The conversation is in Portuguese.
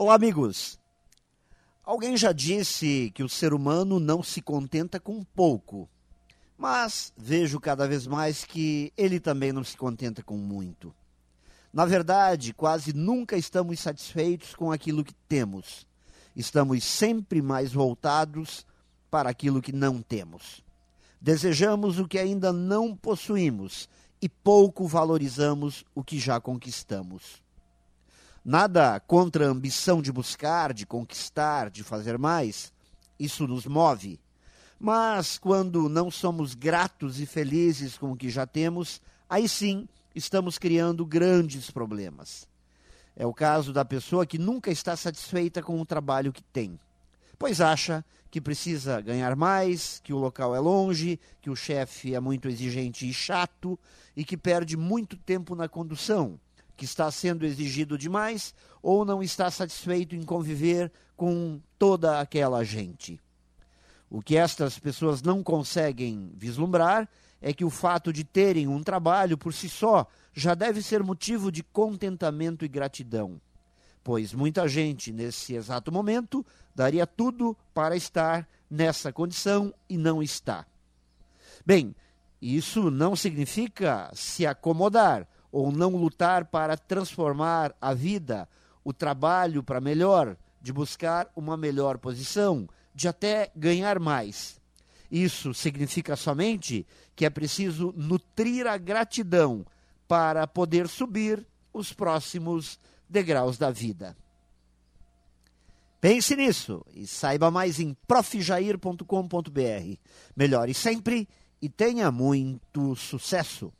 Olá, amigos. Alguém já disse que o ser humano não se contenta com pouco, mas vejo cada vez mais que ele também não se contenta com muito. Na verdade, quase nunca estamos satisfeitos com aquilo que temos. Estamos sempre mais voltados para aquilo que não temos. Desejamos o que ainda não possuímos e pouco valorizamos o que já conquistamos. Nada contra a ambição de buscar, de conquistar, de fazer mais. Isso nos move. Mas quando não somos gratos e felizes com o que já temos, aí sim estamos criando grandes problemas. É o caso da pessoa que nunca está satisfeita com o trabalho que tem, pois acha que precisa ganhar mais, que o local é longe, que o chefe é muito exigente e chato e que perde muito tempo na condução que está sendo exigido demais ou não está satisfeito em conviver com toda aquela gente. O que estas pessoas não conseguem vislumbrar é que o fato de terem um trabalho por si só já deve ser motivo de contentamento e gratidão, pois muita gente, nesse exato momento, daria tudo para estar nessa condição e não está. Bem, isso não significa se acomodar ou não lutar para transformar a vida, o trabalho para melhor, de buscar uma melhor posição, de até ganhar mais. Isso significa somente que é preciso nutrir a gratidão para poder subir os próximos degraus da vida. Pense nisso e saiba mais em profjair.com.br. Melhore sempre e tenha muito sucesso!